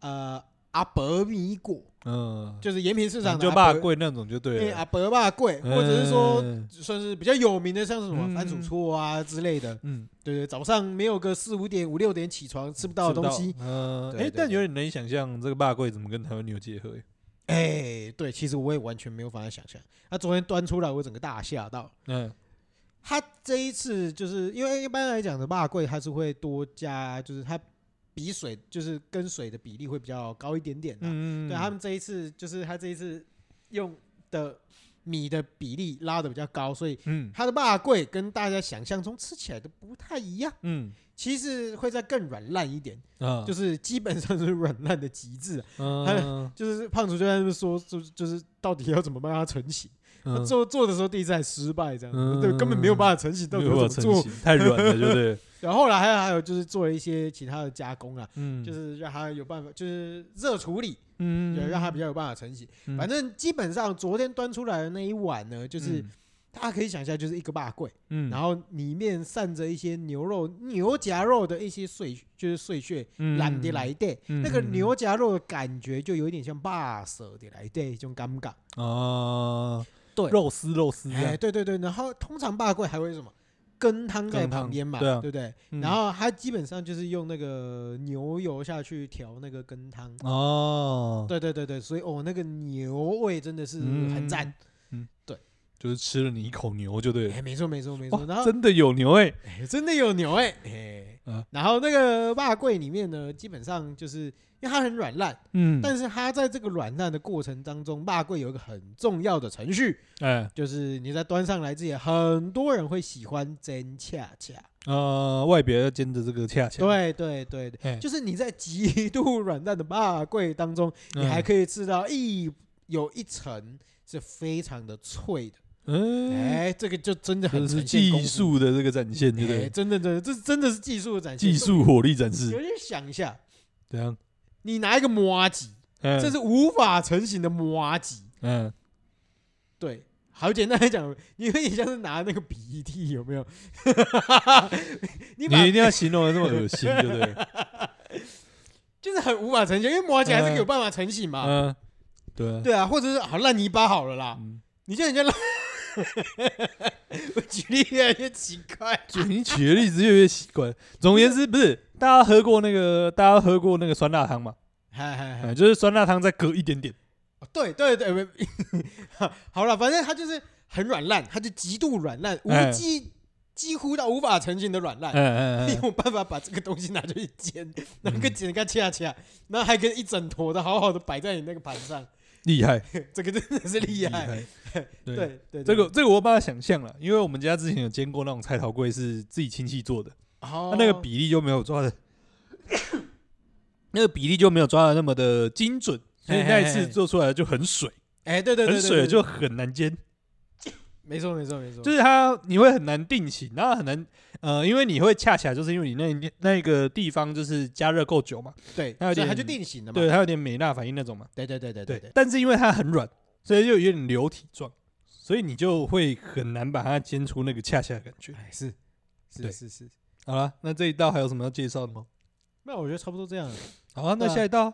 呃。阿伯米果，嗯，就是延平市场就霸贵那种就对了，阿伯霸贵，或者是说算是比较有名的，像是什么番薯搓啊之类的，嗯，对对，早上没有个四五点五六点起床吃不到的东西，嗯，哎，但有点难以想象这个霸贵怎么跟台湾牛结合？哎，对，其实我也完全没有办法想象，他昨天端出来，我整个大吓到，嗯。他这一次就是因为一般来讲的肉粿，它是会多加，就是它比水就是跟水的比例会比较高一点点的。嗯，对他们这一次就是他这一次用的米的比例拉的比较高，所以嗯，它的肉粿跟大家想象中吃起来都不太一样。嗯，其实会再更软烂一点，就是基本上是软烂的极致。嗯，就是胖厨就在那边说，就就是到底要怎么帮它成型。他做做的时候第一次还失败，这样对，根本没有办法成型，到底怎么做？太软了，对不对？然后后来还有还有就是做了一些其他的加工啊，就是让它有办法，就是热处理，嗯，让它比较有办法成型。反正基本上昨天端出来的那一碗呢，就是大家可以想象，就是一个霸柜，嗯，然后里面散着一些牛肉、牛夹肉的一些碎，就是碎屑，懒得来的，那个牛夹肉的感觉就有一点像霸蛇的来的这种尴尬啊。对，肉丝肉丝，哎，对对对，然后通常霸柜还会什么羹汤在旁边嘛，对不对？然后它基本上就是用那个牛油下去调那个羹汤。哦，对对对对，所以哦，那个牛味真的是很赞，就是吃了你一口牛就对了，哎，没错没错没错，然后真的有牛哎，真的有牛哎，哎，然后那个肉粿里面呢，基本上就是。因为它很软烂，嗯，但是它在这个软烂的过程当中，肉粿有一个很重要的程序，哎，就是你在端上来之前，很多人会喜欢煎恰恰，呃，外边要煎的这个恰恰，对对对对，就是你在极度软烂的肉粿当中，你还可以吃到一有一层是非常的脆的，嗯，哎，这个就真的很是技术的这个展现，对不对？真的真的，这真的是技术的展现，技术火力展示。有点想一下，怎样？你拿一个麻糬，这是无法成型的摩机。嗯，对，好简单来讲，你可以像是拿那个鼻涕，有没有？你你一定要形容的这么恶心，对不对？就是很无法成型，因为麻糬还是有办法成型嘛。嗯，对，啊对啊，或者是好烂泥巴好了啦。你叫人家烂，我举例越来越奇怪，你举 的例子越来越奇怪。总而言之，不是。大家喝过那个？大家喝过那个酸辣汤吗？嗨嗨嗨，就是酸辣汤再隔一点点。对对对，好了，反正它就是很软烂，它就极度软烂，无几几乎到无法成型的软烂。没有办法把这个东西拿出去煎，拿个剪个恰恰，然后还可以一整坨的好好的摆在你那个盘上。厉害，这个真的是厉害。对对，这个这个我把它想象了，因为我们家之前有煎过那种菜头柜，是自己亲戚做的。他那个比例就没有抓的，那个比例就没有抓的那么的精准，所以那一次做出来就很水。哎，对对对，很水就很难煎。没错没错没错，就是它你会很难定型，然后很难呃，因为你会恰起来，就是因为你那那个地方就是加热够久嘛。对，它有点它就定型了嘛。对，它有点美纳反应那种嘛。对对对对对。但是因为它很软，所以就有点流体状，所以你就会很难把它煎出那个恰恰的感觉。是是是是。好了，那这一道还有什么要介绍的吗？那我觉得差不多这样。好啊，那下一道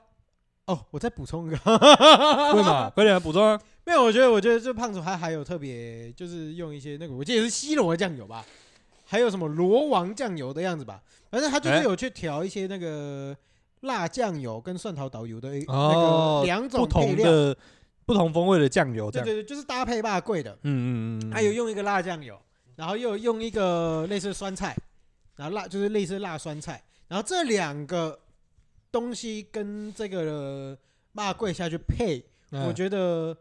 哦，我再补充一个，为什么？快点来补充啊！没有，我觉得，我觉得这胖子还还有特别，就是用一些那个，我记得是西螺酱油吧，还有什么罗王酱油的样子吧。反正他就是有去调一些那个辣酱油跟蒜头导油的那个两种配料的不同风味的酱油，对对对，就是搭配吧贵的。嗯嗯嗯，还有用一个辣酱油，然后又用一个类似酸菜。然后辣就是类似辣酸菜，然后这两个东西跟这个肉粿下去配，我觉得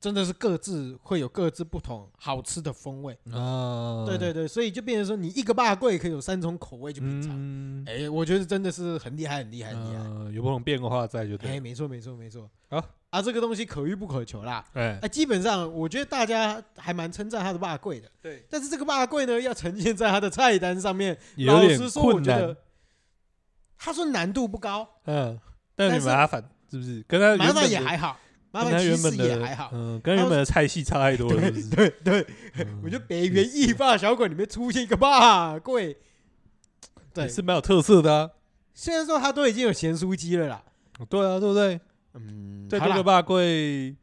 真的是各自会有各自不同好吃的风味啊！对对对，所以就变成说你一个肉粿可以有三种口味去品尝，哎，我觉得真的是很厉害很厉害很厉害，有不同变化在就对。哎，没错没错没错。好。啊，这个东西可遇不可求啦。哎，基本上我觉得大家还蛮称赞他的肉粿的。对，但是这个肉粿呢，要呈现在他的菜单上面，老实说，我觉得他说难度不高。嗯，但是麻烦是不是？跟他麻烦也还好，麻烦其实也还好。嗯，跟原本的菜系差太多了。对对，我觉得北原一霸小鬼里面出现一个霸贵，对，是蛮有特色的。虽然说他都已经有咸酥鸡了啦。对啊，对不对？嗯，再多个肉粿。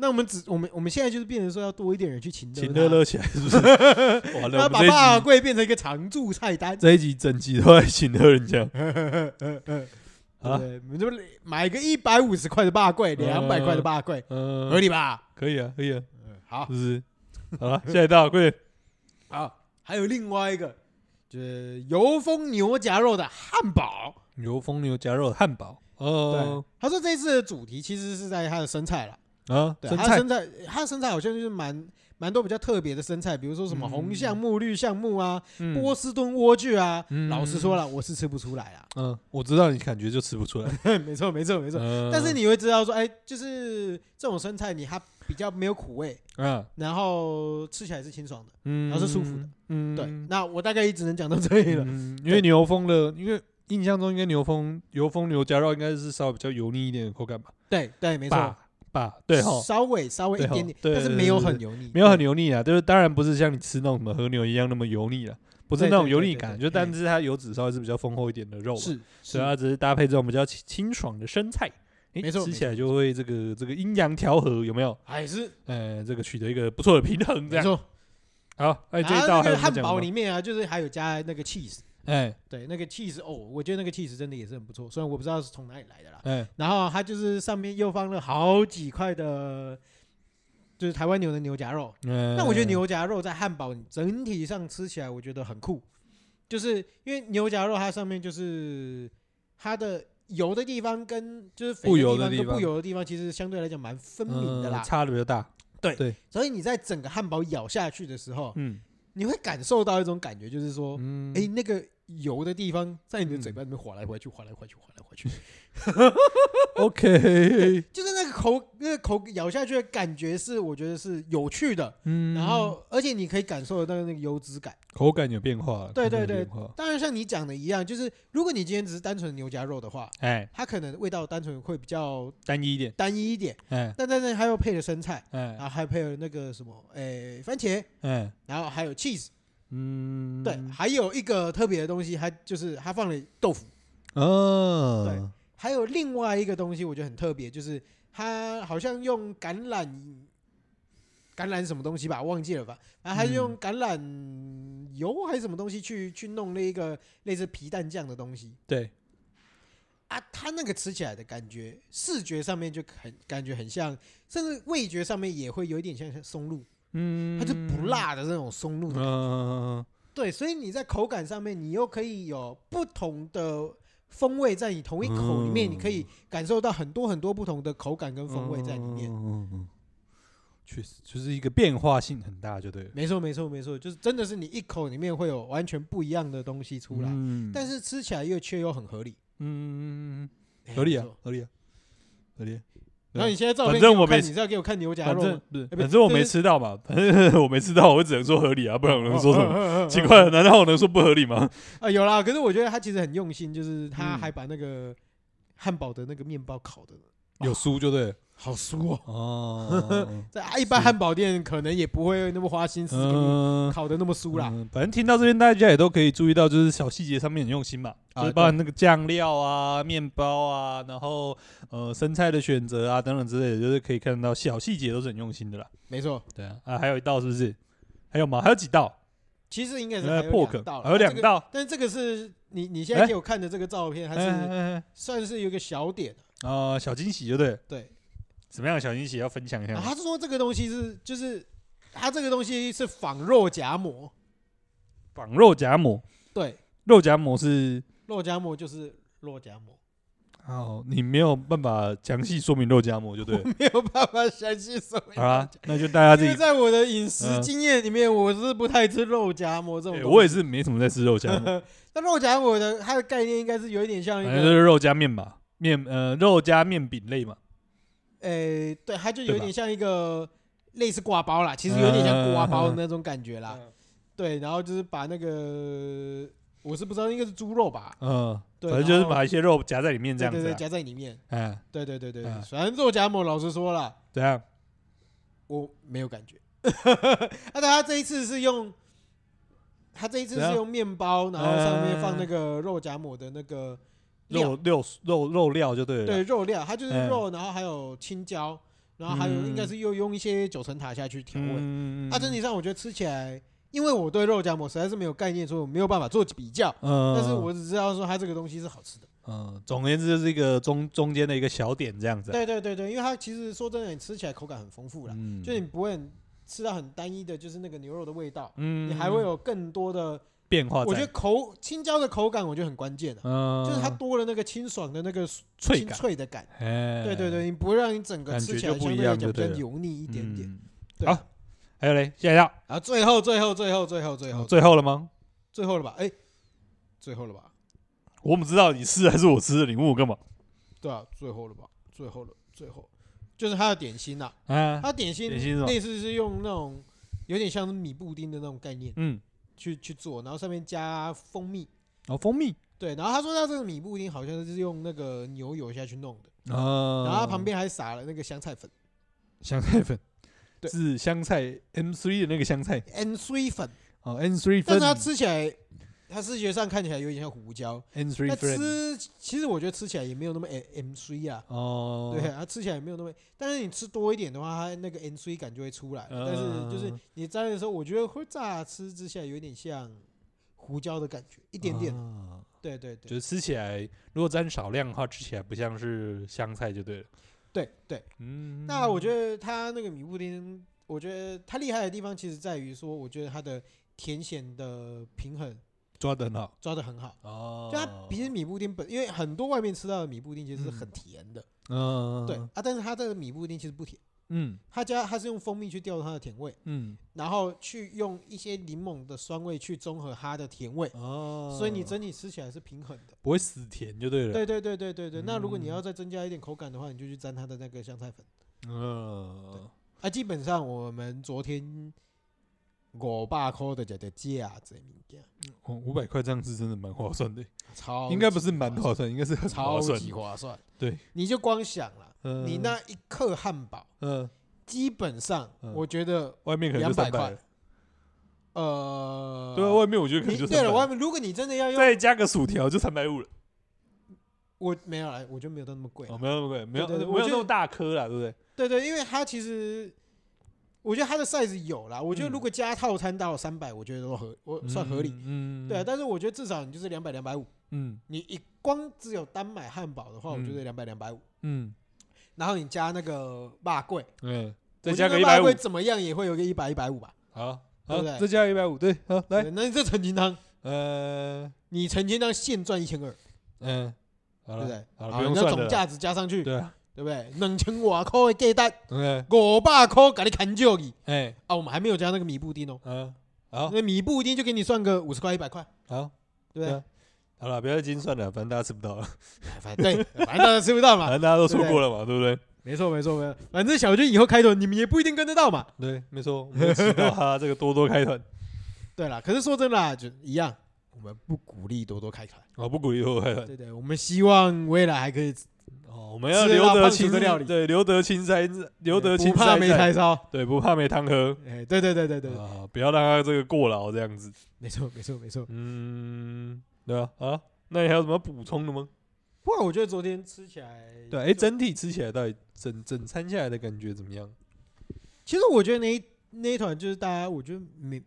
那我们只我们我们现在就是变成说要多一点人去请请乐乐起来，是不是？完了，要把肉粿变成一个常驻菜单。这一集整集都在请乐人家。对，我们就买个一百五十块的肉粿，两百块的肉粿，合理吧？可以啊，可以啊。好，是不是？好了，下一道，快点。好，还有另外一个，就是油封牛夹肉的汉堡。油封牛夹肉的汉堡。哦，他说这次的主题其实是在他的生菜了。啊，对，它的生菜，它的生菜好像就是蛮蛮多比较特别的生菜，比如说什么红橡木、绿橡木啊，波士顿莴苣啊。老实说了，我是吃不出来啊。嗯，我知道你感觉就吃不出来。没错，没错，没错。但是你会知道说，哎，就是这种生菜，你它比较没有苦味，嗯，然后吃起来是清爽的，嗯，然后是舒服的，嗯，对。那我大概也只能讲到这里了。因为牛峰的，因为印象中应该牛峰油封牛夹肉应该是稍微比较油腻一点的口感吧。对对，没错。吧，对哈，稍微稍微一点点，但是没有很油腻，没有很油腻啊，就是当然不是像你吃那种什么和牛一样那么油腻了，不是那种油腻感，就但是它油脂稍微是比较丰厚一点的肉，是，所以它只是搭配这种比较清爽的生菜，没错，吃起来就会这个这个阴阳调和，有没有？还是，呃，这个取得一个不错的平衡，这样。没错。好，哎，这一道还有汉堡里面啊，就是还有加那个 cheese。哎，对，那个 cheese 哦，我觉得那个 cheese 真的也是很不错，虽然我不知道是从哪里来的啦。哎，然后它就是上面又放了好几块的，就是台湾牛的牛夹肉。嗯，那我觉得牛夹肉在汉堡整体上吃起来，我觉得很酷，就是因为牛夹肉它上面就是它的油的地方跟就是肥的地方跟不油的地方，其实相对来讲蛮分明的啦，差的比较大。对对，所以你在整个汉堡咬下去的时候，嗯，你会感受到一种感觉，就是说，嗯，哎，那个。油的地方在你的嘴巴里面划来划去，划来划去，划来划去。OK，就是那个口，那个口咬下去的感觉是，我觉得是有趣的。嗯，然后而且你可以感受得到那个油脂感，口感有变化。对对对，当然像你讲的一样，就是如果你今天只是单纯牛夹肉的话，哎，它可能味道单纯会比较单一一点，单一一点。哎，但但是还有配了生菜，哎，然后还配了那个什么，哎，番茄，哎，然后还有 cheese。嗯，对，还有一个特别的东西，还就是它放了豆腐。哦，对，还有另外一个东西，我觉得很特别，就是它好像用橄榄，橄榄什么东西吧，忘记了吧？然后还是用橄榄油还是什么东西去去弄那一个类似皮蛋酱的东西。对，啊，它那个吃起来的感觉，视觉上面就很感觉很像，甚至味觉上面也会有一点像像松露。嗯，它就不辣的那种松露的感觉，嗯，对，所以你在口感上面，你又可以有不同的风味在你同一口里面，你可以感受到很多很多不同的口感跟风味在里面。嗯嗯，确实就是一个变化性很大，就对了。没错，没错，没错，就是真的是你一口里面会有完全不一样的东西出来，但是吃起来又却又很合理。嗯，合理啊，合理啊，合理。然后你现在照片，反正我没，你是要给我看牛夹肉？不是，反正我没吃到嘛。反正我没吃到，我只能说合理啊，不然我能说什么？奇怪了，难道我能说不合理吗？啊，有啦。可是我觉得他其实很用心，就是他还把那个汉堡的那个面包烤的有酥，就对。好酥哦！哦，在一般汉堡店可能也不会那么花心思给你烤的那么酥啦。反正听到这边，大家也都可以注意到，就是小细节上面很用心嘛，就是包含那个酱料啊、面包啊，然后呃生菜的选择啊等等之类的，就是可以看到小细节都是很用心的啦。没错，对啊，啊还有一道是不是？还有吗？还有几道？其实应该是还有两道，还有两道。但是这个是你你现在给我看的这个照片，还是算是有个小点啊，小惊喜，对不对？对。什么样的小惊喜要分享一下？他是说这个东西是，就是他这个东西是仿肉夹馍，仿肉夹馍，对，肉夹馍是肉夹馍就是肉夹馍。哦，你没有办法详细说明肉夹馍，就对，没有办法详细说明。好啦，那就大家自己。在我的饮食经验里面，我是不太吃肉夹馍这种。我也是没什么在吃肉夹馍。那肉夹馍的它的概念应该是有一点像一个，就是肉夹面吧，面呃肉夹面饼类嘛。诶、欸，对，它就有点像一个类似挂包啦，其实有点像挂包的那种感觉啦。嗯、对，然后就是把那个，我是不知道，应该是猪肉吧。嗯，对，反正就是把一些肉夹在里面这样子、啊。对对对，夹在里面。嗯，对对对对，反正肉夹馍，老实说了，怎样？我没有感觉。那他这一次是用，他这一次是用面包，然后上面放那个肉夹馍的那个。肉肉肉肉料就对了。对，肉料，它就是肉，然后还有青椒，然后还有应该是又用一些九层塔下去调味。嗯，啊，整体上我觉得吃起来，因为我对肉夹馍实在是没有概念，所以我没有办法做比较。嗯，但是我只知道说它这个东西是好吃的。嗯，总而言之就是一个中中间的一个小点这样子。对对对对，因为它其实说真的，你吃起来口感很丰富啦，嗯，就你不会吃到很单一的，就是那个牛肉的味道。嗯，你还会有更多的变化。我觉得口青椒的口感，我觉得很关键的，嗯，就是它多了那个清爽的那个脆脆的感。对对对，你不会让你整个吃起来相对来讲比较油腻一点点。好，还有嘞，下一道啊，最后最后最后最后最后最后了吗？最后了吧？哎，最后了吧？我怎么知道你吃还是我吃的？你问我干嘛？对啊，最后了吧？最后了，最后就是它的点心呐。啊，它点心类似是用那种有点像是米布丁的那种概念，嗯，去去做，然后上面加蜂蜜。哦，蜂蜜。对，然后他说他这个米布丁好像是用那个牛油下去弄的。啊。然后他旁边还撒了那个香菜粉。香菜粉。对。是香菜 M three 的那个香菜。M three 粉。哦，M three 粉。但是它吃起来。它视觉上看起来有点像胡椒，它吃其实我觉得吃起来也没有那么 M C 啊。哦，对，它吃起来也没有那么，但是你吃多一点的话，它那个 M C 感就会出来。但是就是你蘸的时候，我觉得会乍吃之下有点像胡椒的感觉，一点点。对对对，就是吃起来如果沾少量的话，吃起来不像是香菜就对了。对对，嗯。那我觉得它那个米布丁，我觉得它厉害的地方其实在于说，我觉得它的甜咸的平衡。抓的很好，抓的很好。哦。就它其实米布丁本，因为很多外面吃到的米布丁其实是很甜的，嗯，对啊。但是它这个米布丁其实不甜，嗯，它加它是用蜂蜜去调它的甜味，嗯，然后去用一些柠檬的酸味去中和它的甜味，哦，所以你整体吃起来是平衡的，不会死甜就对了。对对对对对对。那如果你要再增加一点口感的话，你就去沾它的那个香菜粉，嗯，啊，基本上我们昨天。五百块的这个价这物件，哦，五百块这样子真的蛮划算的，超应该不是蛮划算，应该是很超级划算。对，你就光想了，你那一克汉堡，嗯，基本上我觉得外面可能就三百，呃，对，外面我觉得可能就对了。外面如果你真的要用，再加个薯条就三百五了。我没有来，我觉得没有到那么贵，哦，没有那么贵，没有没有那么大颗了，对不对？对对，因为它其实。我觉得它的 size 有啦，我觉得如果加套餐到三百，我觉得都合，我算合理。嗯，对啊，但是我觉得至少你就是两百两百五。嗯，你一光只有单买汉堡的话，我觉得两百两百五。嗯，然后你加那个肉粿，嗯，再加个一百五，怎么样也会有个一百一百五吧？好，对不对？再加一百五，对，好来，那你这陈金汤，呃，你陈金汤现赚一千二，嗯，对不对？好，不用算了，总价值加上去，对。对不对？两千外块的鸡蛋，五百块给你砍掉去。哎，啊，我们还没有加那个米布丁哦。嗯，好，那米布丁就给你算个五十块、一百块。好，对不对？好了，不要再精算了，反正大家吃不到了。反正对，反正大家吃不到嘛，反正大家都错过了嘛，对不对？没错，没错，没错。反正小军以后开团，你们也不一定跟得到嘛。对，没错，我们知道他这个多多开团。对了，可是说真的，就一样，我们不鼓励多多开团。哦，不鼓励多多开团。对对，我们希望未来还可以。哦，我们要留得青的料理，对，留得青山，留得青山，不怕没柴烧，对，不怕没汤喝，哎，对对对对对，啊，不要让他这个过劳这样子，没错没错没错，嗯，对啊，啊，那你还有什么补充的吗？不过我觉得昨天吃起来，对，哎，整体吃起来到底整整餐下来的感觉怎么样？其实我觉得那一那一团就是大家，我觉得没。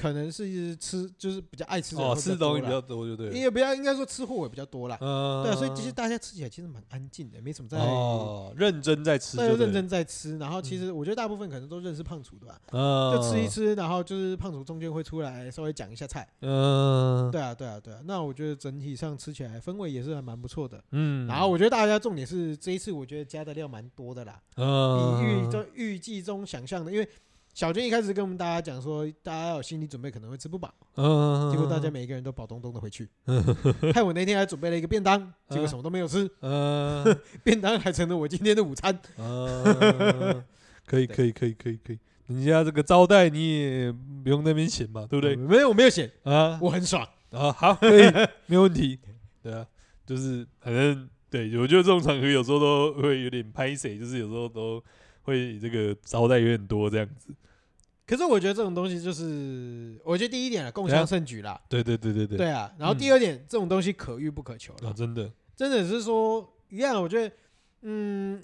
可能是吃就是比较爱吃的，吃东西比较多，就对。也不要应该说吃货也比较多啦。嗯，对，所以其实大家吃起来其实蛮安静的，没什么在哦，认真在吃，对，认真在吃。然后其实我觉得大部分可能都认识胖厨的吧，嗯，就吃一吃，然后就是胖厨中间会出来稍微讲一下菜。嗯，对啊，对啊，对啊。那我觉得整体上吃起来氛围也是还蛮不错的。嗯，然后我觉得大家重点是这一次我觉得加的料蛮多的啦，嗯，比预中预计中想象的，因为。小军一开始跟我们大家讲说，大家要有心理准备，可能会吃不饱。嗯，结果大家每一个人都饱咚咚的回去。害我那天还准备了一个便当，结果什么都没有吃。嗯，便当还成了我今天的午餐。嗯，可以，可以，可以，可以，可以。人家这个招待你也不用那边嫌嘛，对不对？没有，我没有嫌啊，我很爽啊。好，可以，没有问题。对啊，就是反正对，我觉得这种场合有时候都会有点拍谁，就是有时候都。会这个招待有点多这样子，可是我觉得这种东西就是，我觉得第一点啊，共襄盛举啦。对对对对对。对啊，然后第二点，嗯、这种东西可遇不可求啊，真的，真的是说一样。我觉得，嗯，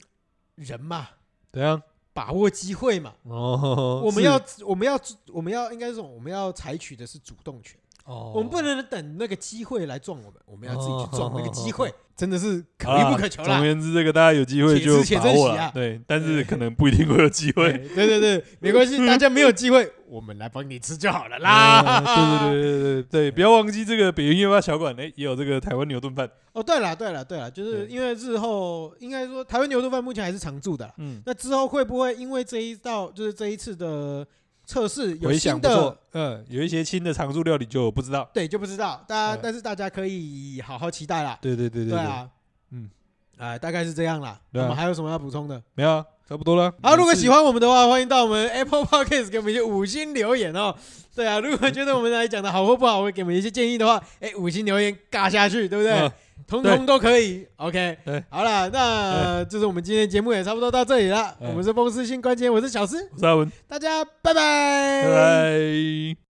人嘛，对啊，把握机会嘛。哦。我们要，我们要，我们要，应该是我们要采取的是主动权。哦。我们不能等那个机会来撞我们，我们要自己去撞那个机会。真的是可遇不可求了。总而言之，这个大家有机会就把握了。对，但是可能不一定会有机会。对对对，没关系，大家没有机会，我们来帮你吃就好了啦。对对对对对对，不要忘记这个北云夜话小馆，哎，也有这个台湾牛顿饭。哦，对了对了对了，就是因为日后应该说台湾牛顿饭目前还是常驻的。嗯，那之后会不会因为这一道就是这一次的？测试有新的，嗯，有一些新的常驻料理就不知道，对，就不知道，大家，但是大家可以好好期待啦。对对对对，对。啊，嗯，哎，大概是这样啦。我们还有什么要补充的？没有，差不多了。好，如果喜欢我们的话，欢迎到我们 Apple Podcast 给我们一些五星留言哦。对啊，如果觉得我们来讲的好或不好，会给我们一些建议的话，哎，五星留言尬下去，对不对？通通都可以，OK，对，好了，那就是我们今天节目也差不多到这里了。我们是风湿性关节，我是小施，我是阿文，大家拜拜，拜拜。